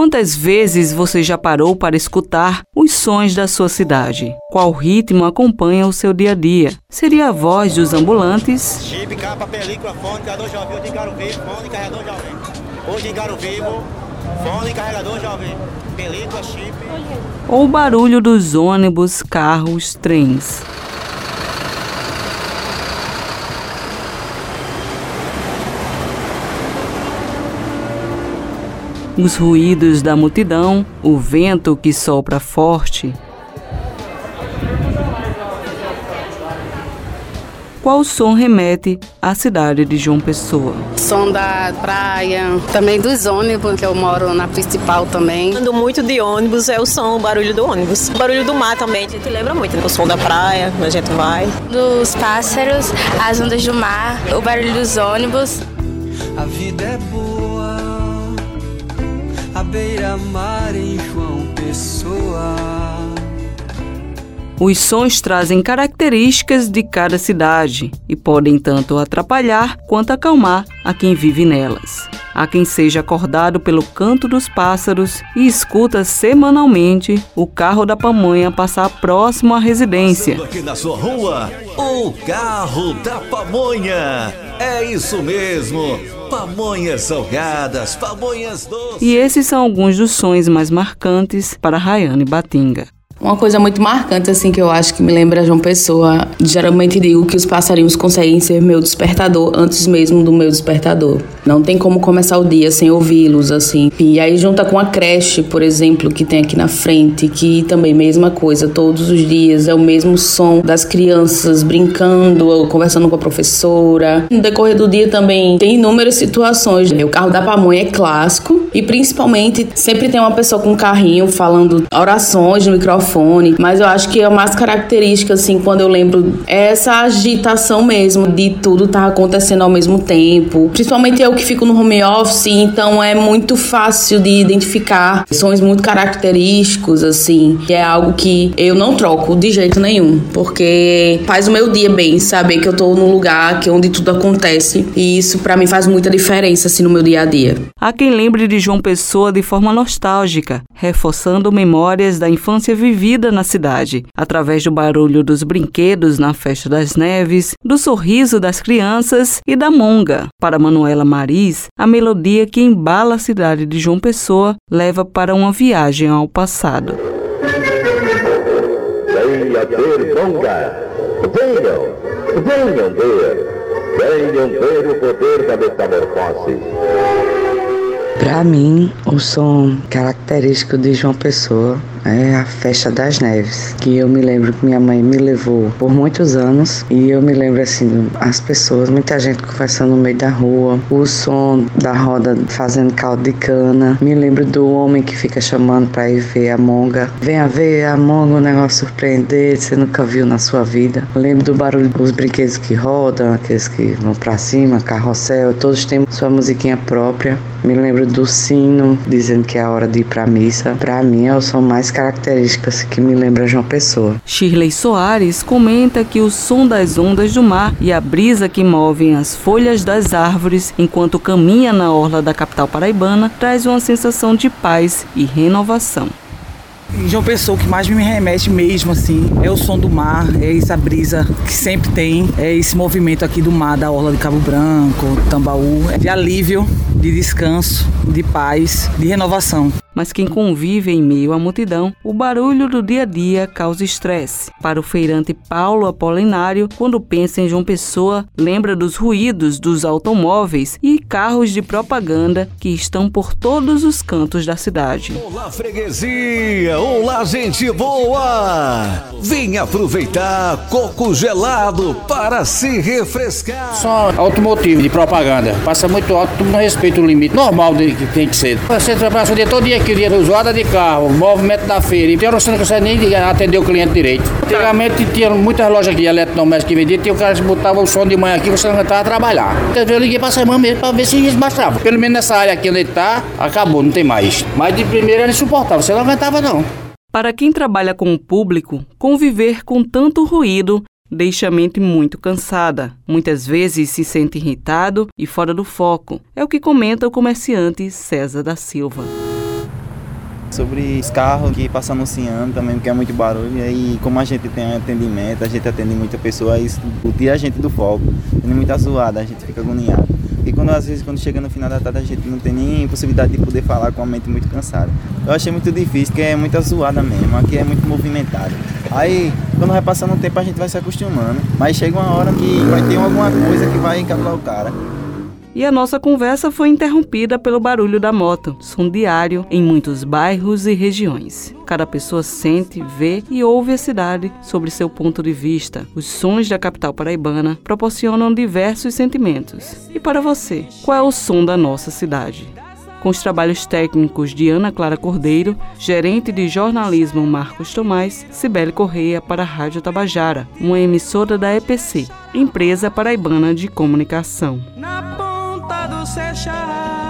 Quantas vezes você já parou para escutar os sons da sua cidade? Qual ritmo acompanha o seu dia a dia? Seria a voz dos ambulantes? Chip, capa, película, fone, carregador jovem, de Garo Vivo, fone, carregador jovem. Hoje em Garo Vivo, fone, carregador jovem, película, chip. Ou o barulho dos ônibus, carros, trens? Os ruídos da multidão, o vento que sopra forte. Qual som remete à cidade de João Pessoa? Som da praia, também dos ônibus, que eu moro na principal também. Ando muito de ônibus, é o som, o barulho do ônibus. O barulho do mar também, a gente lembra muito, né? O som da praia, a gente vai. Dos pássaros, as ondas do mar, o barulho dos ônibus. A vida é boa beira-mar em João Pessoa. Os sons trazem características de cada cidade e podem tanto atrapalhar quanto acalmar a quem vive nelas. Há quem seja acordado pelo canto dos pássaros e escuta semanalmente o carro da pamonha passar próximo à residência. Passando aqui na sua rua, o carro da pamonha. É isso mesmo. Pamonhas salgadas, pamonhas doces. E esses são alguns dos sons mais marcantes para Rayane Batinga. Uma coisa muito marcante, assim, que eu acho que me lembra João Pessoa, geralmente digo que os passarinhos conseguem ser meu despertador antes mesmo do meu despertador. Não tem como começar o dia sem ouvi-los, assim. E aí junta com a creche, por exemplo, que tem aqui na frente, que também mesma coisa, todos os dias é o mesmo som das crianças brincando ou conversando com a professora. No decorrer do dia também tem inúmeras situações. O carro da pamonha é clássico e principalmente sempre tem uma pessoa com um carrinho falando orações no microfone mas eu acho que a mais característica, assim, quando eu lembro, é essa agitação mesmo de tudo tá acontecendo ao mesmo tempo. Principalmente eu que fico no home office, então é muito fácil de identificar sons muito característicos, assim. É algo que eu não troco de jeito nenhum, porque faz o meu dia bem, saber que eu tô num lugar que onde tudo acontece. E isso para mim faz muita diferença, assim, no meu dia a dia. Há quem lembre de João Pessoa de forma nostálgica, reforçando memórias da infância vivida vivida na cidade, através do barulho dos brinquedos na Festa das Neves, do sorriso das crianças e da monga. Para Manuela Maris, a melodia que embala a cidade de João Pessoa leva para uma viagem ao passado. Venha ver monga! Venham! Venham ver! Venham ver o poder da metamorfose! Para mim, o som característico de João Pessoa é a Festa das Neves, que eu me lembro que minha mãe me levou por muitos anos e eu me lembro assim, as pessoas, muita gente conversando no meio da rua, o som da roda fazendo caldo de cana, me lembro do homem que fica chamando para ir ver a monga, venha ver a monga, um negócio surpreendente, você nunca viu na sua vida. Lembro do barulho dos brinquedos que rodam, aqueles que vão para cima, carrossel, todos têm sua musiquinha própria. Me lembro do sino dizendo que é a hora de ir para missa. Para mim é o som mais características que me lembra João Pessoa. Shirley Soares comenta que o som das ondas do mar e a brisa que movem as folhas das árvores enquanto caminha na orla da capital paraibana traz uma sensação de paz e renovação. João Pessoa, o que mais me remete mesmo, assim, é o som do mar, é essa brisa que sempre tem, é esse movimento aqui do mar, da orla de Cabo Branco, Tambaú, é de alívio, de descanso, de paz, de renovação mas quem convive em meio à multidão, o barulho do dia a dia causa estresse. Para o feirante Paulo Apolinário, quando pensa em João Pessoa, lembra dos ruídos dos automóveis e carros de propaganda que estão por todos os cantos da cidade. Olá, freguesia! Olá, gente boa! Vem aproveitar coco gelado para se refrescar. Só automotivo de propaganda. Passa muito alto, tu não respeita o limite normal de que tem que ser. Você trabalha o dia todo dia queria usada de carro, movimento da feira. Então você não consegue nem atender o cliente direito. Antigamente tinha muitas lojas aqui, eletrodomésticos que vendiam, tinha o cara que botava o som de manhã aqui, você não aguentava trabalhar. Então eu liguei pra semana mesmo pra ver se isso bastava. Pelo menos nessa área aqui onde ele tá, acabou, não tem mais. Mas de primeira era insuportável, você não aguentava não. Para quem trabalha com o público, conviver com tanto ruído deixa a mente muito cansada. Muitas vezes se sente irritado e fora do foco. É o que comenta o comerciante César da Silva. sobre os carros que passam anunciando também, porque é muito barulho. E como a gente tem atendimento, a gente atende muita pessoa, isso tira a gente do foco. Tem muita zoada, a gente fica agoniado. E quando às vezes quando chega no final da tarde a gente não tem nem possibilidade de poder falar com a mente muito cansada. Eu achei muito difícil, porque é muita zoada mesmo, aqui é muito movimentado. Aí, quando vai passando o tempo a gente vai se acostumando, mas chega uma hora que vai ter alguma coisa que vai encablar o cara e a nossa conversa foi interrompida pelo barulho da moto, som diário em muitos bairros e regiões. Cada pessoa sente, vê e ouve a cidade sobre seu ponto de vista. Os sons da capital paraibana proporcionam diversos sentimentos. E para você, qual é o som da nossa cidade? com os trabalhos técnicos de Ana Clara Cordeiro, gerente de jornalismo Marcos Tomás, Cibele Correia para a Rádio Tabajara, uma emissora da EPC, Empresa Paraibana de Comunicação. Seixas